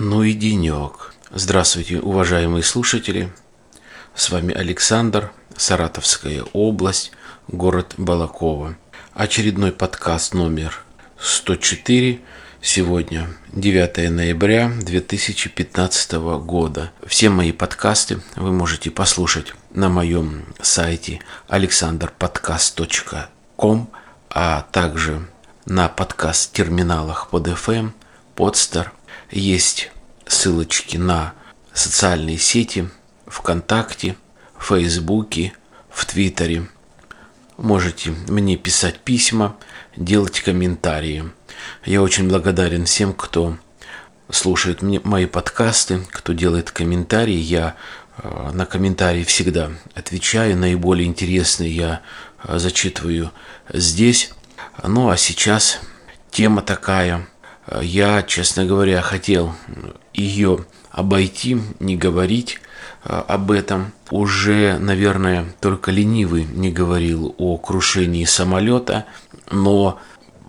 денек. Здравствуйте, уважаемые слушатели. С вами Александр, Саратовская область, город Балакова. Очередной подкаст номер 104. Сегодня 9 ноября 2015 года. Все мои подкасты вы можете послушать на моем сайте alexanderpodcast.com, а также на подкаст-терминалах под FM, Podster – есть ссылочки на социальные сети ВКонтакте, Фейсбуке, в Твиттере. Можете мне писать письма, делать комментарии. Я очень благодарен всем, кто слушает мои подкасты, кто делает комментарии. Я э, на комментарии всегда отвечаю. Наиболее интересные я э, зачитываю здесь. Ну а сейчас тема такая – я, честно говоря, хотел ее обойти, не говорить а, об этом. Уже, наверное, только ленивый не говорил о крушении самолета, но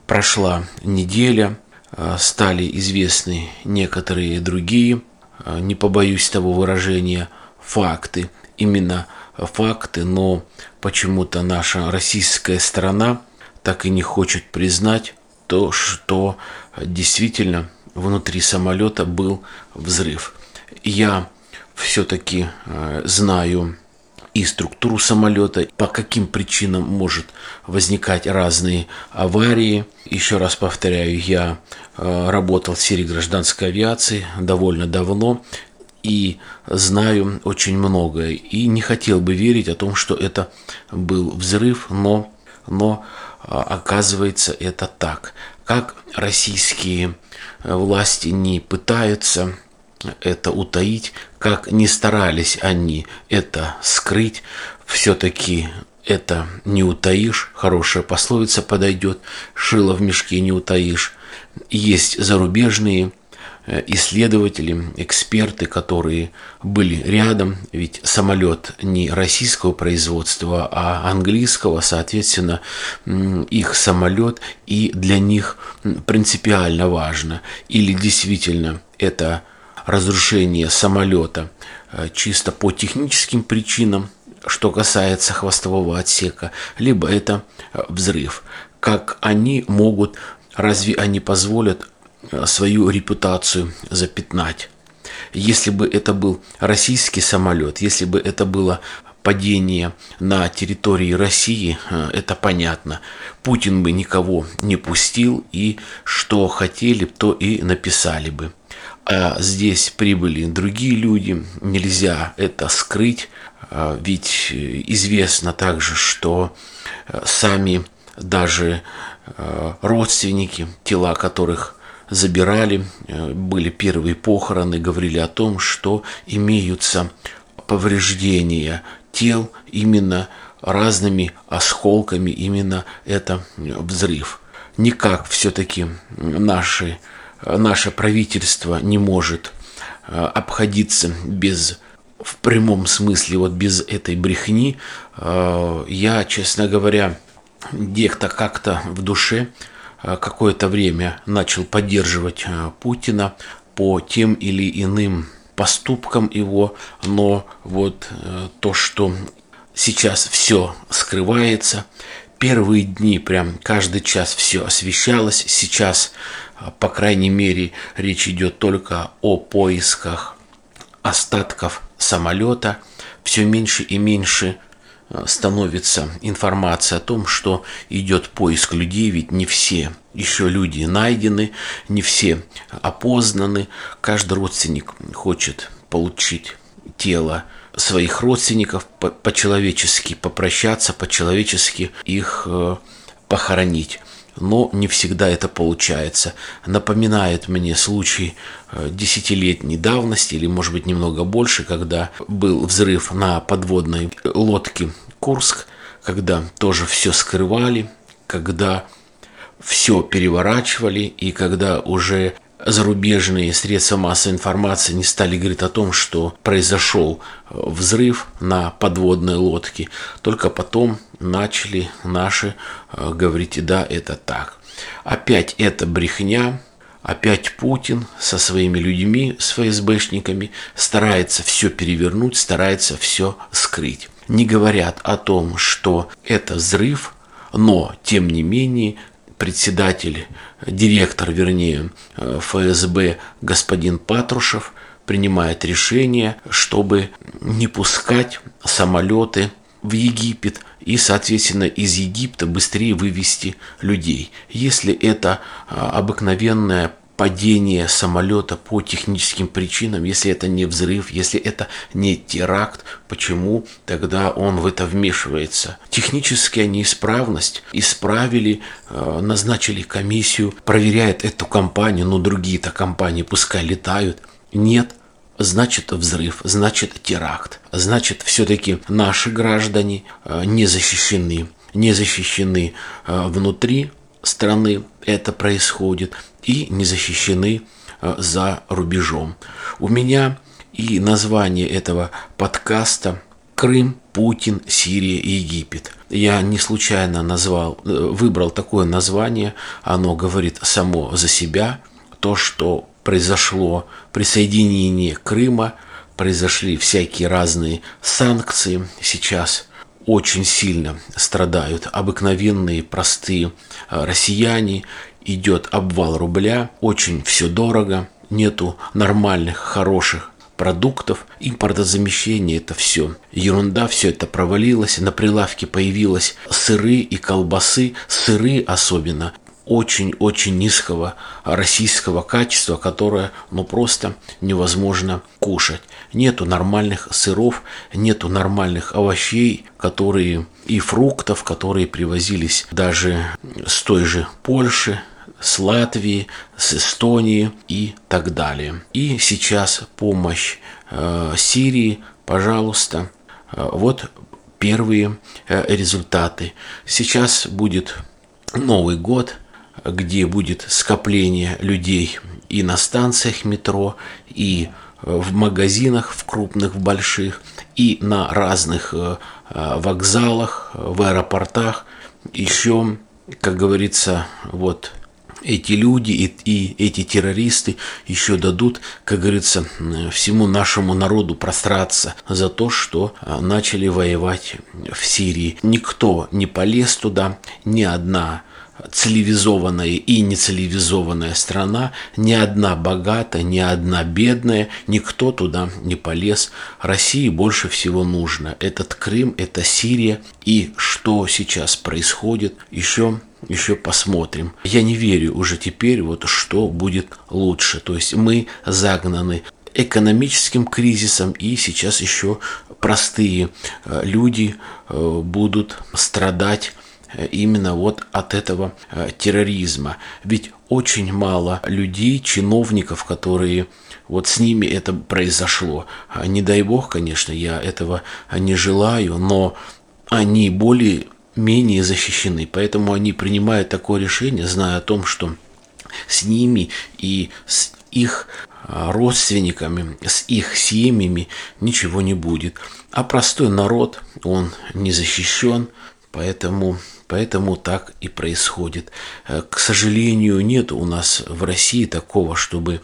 прошла неделя, а, стали известны некоторые другие, а, не побоюсь того выражения, факты, именно факты, но почему-то наша российская страна так и не хочет признать то, что действительно внутри самолета был взрыв. Я все-таки э, знаю и структуру самолета, по каким причинам может возникать разные аварии. Еще раз повторяю, я э, работал в сфере гражданской авиации довольно давно и знаю очень многое. И не хотел бы верить о том, что это был взрыв, но, но а, оказывается это так. Как российские э, власти не пытаются это утаить, как не старались они это скрыть, все-таки это не утаишь, хорошая пословица подойдет, шило в мешке не утаишь. Есть зарубежные исследователи, эксперты, которые были рядом, ведь самолет не российского производства, а английского, соответственно, их самолет и для них принципиально важно. Или действительно это разрушение самолета э, чисто по техническим причинам, что касается хвостового отсека, либо это э, взрыв. Как они могут, разве они позволят Э, свою репутацию запятнать. Если бы это был российский самолет, если бы это было падение на территории России, э, это понятно. Путин бы никого не пустил, и что хотели, то и написали бы. А здесь прибыли другие люди, нельзя это скрыть, э, ведь известно также, что сами даже родственники, тела которых забирали, э, были первые похороны, говорили о том, что имеются повреждения тел именно разными осколками, именно это взрыв. Никак все-таки наши, наше правительство не может э, обходиться без в прямом смысле вот без этой брехни. Э, я, честно говоря, где-то как-то в душе Э, какое-то время начал поддерживать э, Путина по тем или иным поступкам его, но вот э, то, что сейчас все скрывается, первые дни прям каждый час все освещалось, сейчас, по крайней мере, речь идет только о поисках остатков самолета, все меньше и меньше Э, становится информация о том, что идет поиск людей, ведь не все еще люди найдены, не все опознаны. Каждый родственник хочет получить тело своих родственников, по-человечески попрощаться, по-человечески их э, похоронить но не всегда это получается. Напоминает мне случай э, десятилетней давности, или может быть немного больше, когда был взрыв на подводной лодке Курск, когда тоже все скрывали, когда все переворачивали, и когда уже зарубежные средства массовой информации не стали говорить о том, что произошел э, взрыв на подводной лодке. Только потом начали наши э, говорить, да, это так. Опять это брехня, опять Путин со своими людьми, с ФСБшниками, старается все перевернуть, старается все скрыть. Не говорят о том, что это взрыв, но, тем не менее, председатель, директор, вернее, ФСБ господин Патрушев принимает решение, чтобы не пускать самолеты в Египет и, соответственно, из Египта быстрее вывести людей. Если это а, обыкновенное падение самолета по техническим причинам, если это не взрыв, если это не теракт, почему тогда он в это вмешивается? Техническая неисправность исправили, а, назначили комиссию, проверяет эту компанию, но другие-то компании пускай летают. Нет, значит взрыв, значит теракт, значит все-таки наши граждане э, не защищены, не защищены э, внутри страны, это происходит, и не защищены э, за рубежом. У меня и название этого подкаста Крым, Путин, Сирия Египет. Я не случайно назвал, выбрал такое название, оно говорит само за себя, то, что произошло присоединение Крыма, произошли всякие разные санкции. Сейчас очень сильно страдают обыкновенные простые а, россияне. Идет обвал рубля, очень все дорого, нету нормальных, хороших продуктов, импортозамещение это все ерунда, все это провалилось, на прилавке появилось сыры и колбасы, сыры особенно очень-очень низкого российского качества, которое ну просто невозможно кушать. Нету нормальных сыров, нету нормальных овощей, которые и фруктов, которые привозились даже с той же Польши, с Латвии, с Эстонии и так далее. И сейчас помощь э, Сирии, пожалуйста, э, вот первые э, результаты. Сейчас будет Новый год, где будет скопление людей и на станциях метро, и э, в магазинах, в крупных, в больших, и на разных э, э, вокзалах, в аэропортах. Еще, как говорится, вот эти люди и, и эти террористы еще дадут, как говорится, всему нашему народу простраться за то, что начали воевать в Сирии. Никто не полез туда, ни одна цивилизованная и нецивилизованная страна, ни одна богатая, ни одна бедная, никто туда не полез. России больше всего нужно. Этот Крым, это Сирия. И что сейчас происходит, еще еще посмотрим. Я не верю уже теперь, вот что будет лучше. То есть мы загнаны экономическим кризисом, и сейчас еще простые э, люди э, будут страдать именно вот от этого э, терроризма. Ведь очень мало людей, чиновников, которые вот с ними это произошло. А не дай бог, конечно, я этого не желаю, но они более менее защищены, поэтому они принимают такое решение, зная о том, что с ними и с их а, родственниками, с их семьями ничего не будет. А простой народ, он не защищен, поэтому Поэтому так и происходит. Э, к сожалению, нет у нас в России такого, чтобы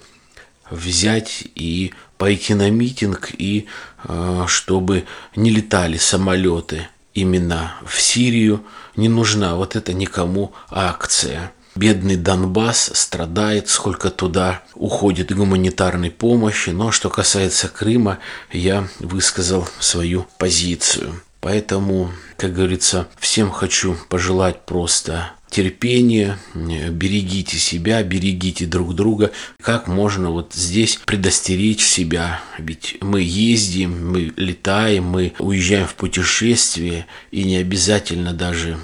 взять и пойти на митинг и э, чтобы не летали самолеты именно в Сирию. Не нужна вот эта никому акция. Бедный Донбасс страдает, сколько туда уходит гуманитарной помощи. Но что касается Крыма, я высказал свою позицию. Поэтому, как говорится, всем хочу пожелать просто терпения, берегите себя, берегите друг друга. Как можно вот здесь предостеречь себя? Ведь мы ездим, мы летаем, мы уезжаем в путешествие, и не обязательно даже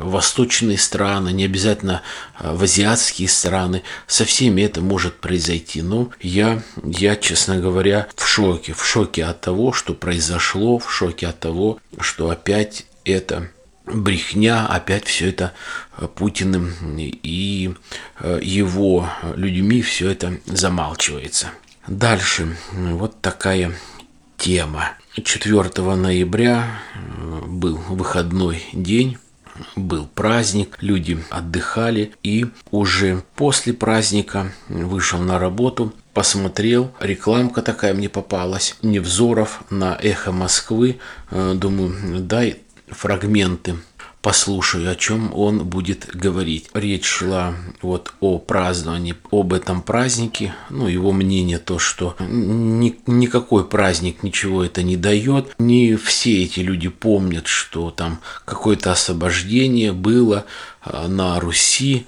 восточные страны, не обязательно а, в азиатские страны. Со всеми это может произойти. Но я, я, честно говоря, в шоке. В шоке от того, что произошло, в шоке от того, что опять это брехня, опять все это а, Путиным и а, его людьми все это замалчивается. Дальше вот такая тема. 4 ноября был выходной день был праздник, люди отдыхали, и уже после праздника вышел на работу, посмотрел, рекламка такая мне попалась, Невзоров на «Эхо Москвы», э, думаю, дай фрагменты послушаю, о чем он будет говорить. Речь шла вот о праздновании, об этом празднике. Ну, его мнение то, что ни, никакой праздник ничего это не дает. Не все эти люди помнят, что там какое-то освобождение было а, на Руси,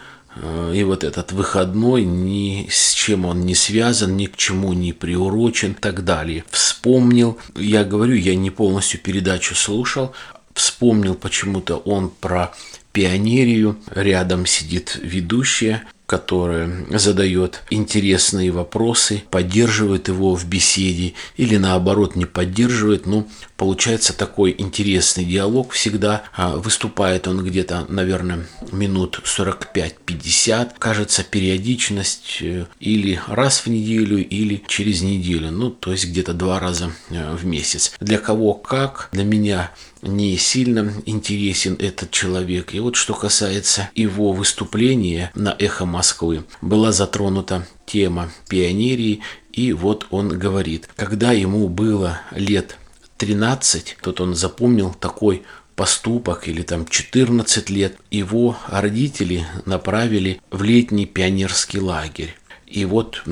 и вот этот выходной ни с чем он не связан, ни к чему не приурочен и так далее. Вспомнил, я говорю, я не полностью передачу слушал, вспомнил почему-то он про пионерию. Рядом сидит ведущая, которая задает интересные вопросы, поддерживает его в беседе или наоборот не поддерживает. Ну, получается такой интересный диалог всегда. А, выступает он где-то, наверное, минут 45-50. Кажется, периодичность э, или раз в неделю, или через неделю. Ну, то есть где-то два раза э, в месяц. Для кого как, для меня не сильно интересен этот человек. И вот что касается его выступления на «Эхо Москвы», была затронута тема пионерии, и вот он говорит, когда ему было лет 13, тут он запомнил такой поступок или там 14 лет, его родители направили в летний пионерский лагерь. И вот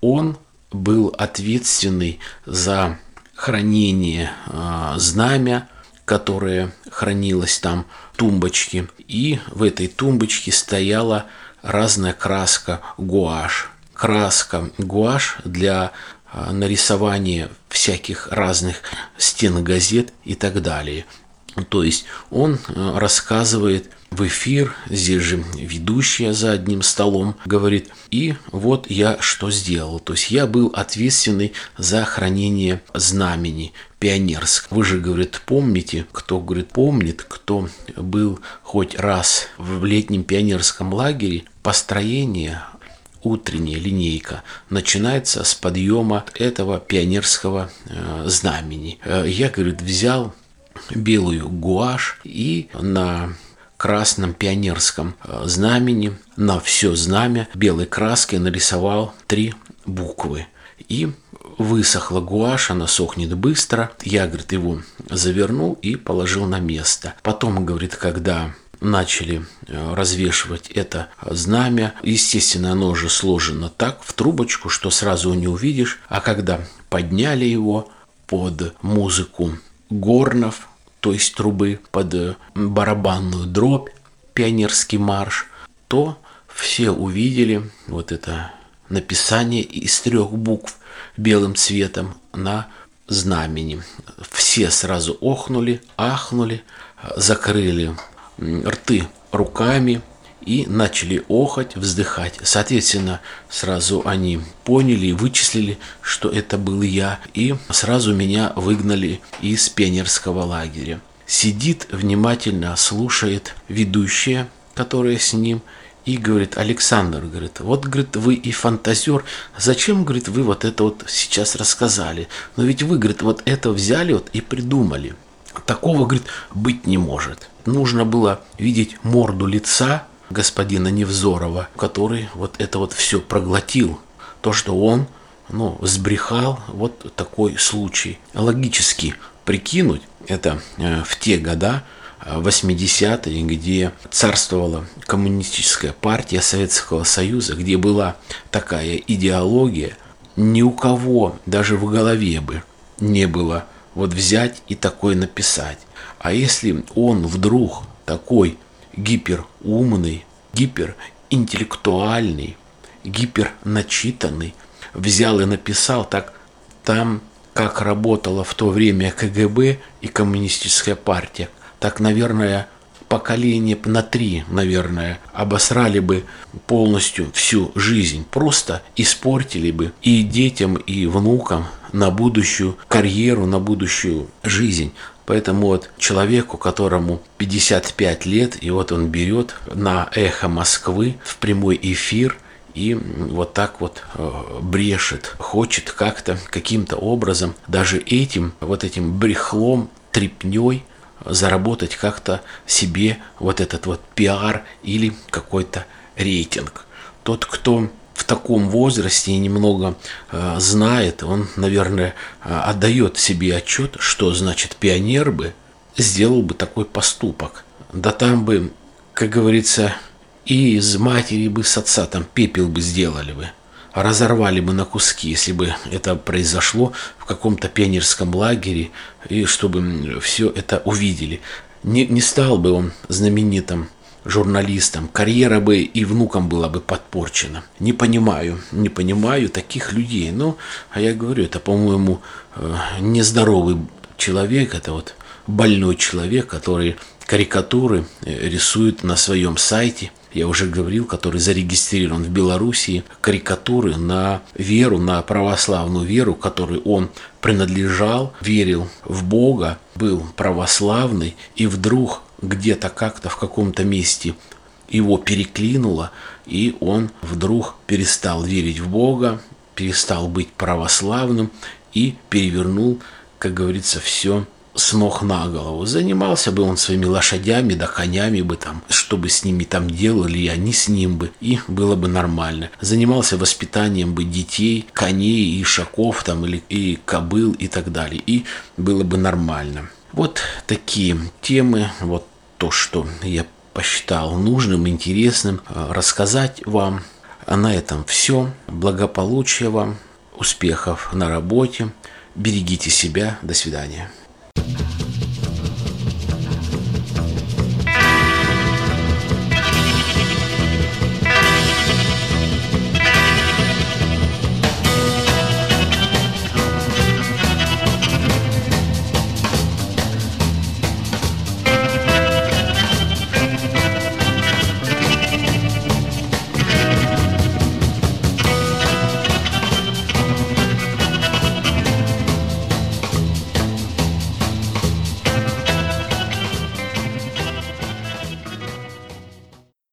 он был ответственный за хранение э, знамя которая хранилась там, тумбочки. И в этой тумбочке стояла разная краска гуашь. Краска гуашь для а, нарисования всяких разных стен газет и так далее. То есть он а, рассказывает в эфир, здесь же ведущая за одним столом говорит, и вот я что сделал. То есть я был ответственный за хранение знамени пионерск. Вы же, говорит, помните, кто, говорит, помнит, кто был хоть раз в летнем пионерском лагере, построение утренняя линейка начинается с подъема этого пионерского э, знамени. Э, я, говорит, взял белую гуашь и на красном пионерском э, знамени на все знамя белой краской нарисовал три буквы. И высохла гуашь, она сохнет быстро. Я, говорит, его завернул и положил на место. Потом, говорит, когда начали э, развешивать это знамя. Естественно, оно уже сложено так, в трубочку, что сразу не увидишь. А когда подняли его под музыку горнов, то есть трубы под э, барабанную дробь, пионерский марш, то все увидели вот это написание из трех букв белым цветом на знамени. Все сразу охнули, ахнули, закрыли рты руками и начали охать, вздыхать. Соответственно, сразу они поняли и вычислили, что это был я, и сразу меня выгнали из пионерского лагеря. Сидит, внимательно слушает ведущая, которая с ним, и говорит, Александр, говорит, вот, говорит, вы и фантазер, зачем, говорит, вы вот это вот сейчас рассказали? Но ведь вы, говорит, вот это взяли вот и придумали. Такого, говорит, быть не может. Нужно было видеть морду лица господина Невзорова, который вот это вот все проглотил. То, что он, ну, сбрехал, вот такой случай. Логически прикинуть, это э, в те года, 80-е, где царствовала коммунистическая партия Советского Союза, где была такая идеология, ни у кого даже в голове бы не было вот взять и такое написать. А если он вдруг такой гиперумный, гиперинтеллектуальный, гиперначитанный, взял и написал так, там как работала в то время КГБ и коммунистическая партия, так, наверное, поколение на три, наверное, обосрали бы полностью всю жизнь. Просто испортили бы и детям, и внукам на будущую карьеру, на будущую жизнь. Поэтому вот человеку, которому 55 лет, и вот он берет на эхо Москвы в прямой эфир и вот так вот э, брешет, хочет как-то, каким-то образом, даже этим, вот этим брехлом, трепней заработать как-то себе вот этот вот пиар или какой-то рейтинг. Тот, кто в таком возрасте и немного э, знает, он, наверное, э, отдает себе отчет, что значит пионер бы сделал бы такой поступок. Да там бы, как говорится, и из матери бы с отца там пепел бы сделали бы разорвали бы на куски, если бы это произошло в каком-то пионерском лагере, и чтобы все это увидели. Не, не стал бы он знаменитым журналистом, карьера бы и внукам была бы подпорчена. Не понимаю, не понимаю таких людей. Ну, а я говорю, это, по-моему, э, нездоровый человек, это вот больной человек, который карикатуры э, рисует на своем сайте – я уже говорил, который зарегистрирован в Белоруссии, карикатуры на веру, на православную веру, которой он принадлежал, верил в Бога, был православный, и вдруг где-то как-то в каком-то месте его переклинуло, и он вдруг перестал верить в Бога, перестал быть православным и перевернул, как говорится, все с ног на голову. Занимался бы он своими лошадями да конями бы там, что бы с ними там делали, и они с ним бы, и было бы нормально. Занимался воспитанием бы детей, коней, и шаков там, или и кобыл и так далее, и было бы нормально. Вот такие темы, вот то, что я посчитал нужным, интересным э, рассказать вам. А на этом все. Благополучия вам, успехов на работе. Берегите себя. До свидания.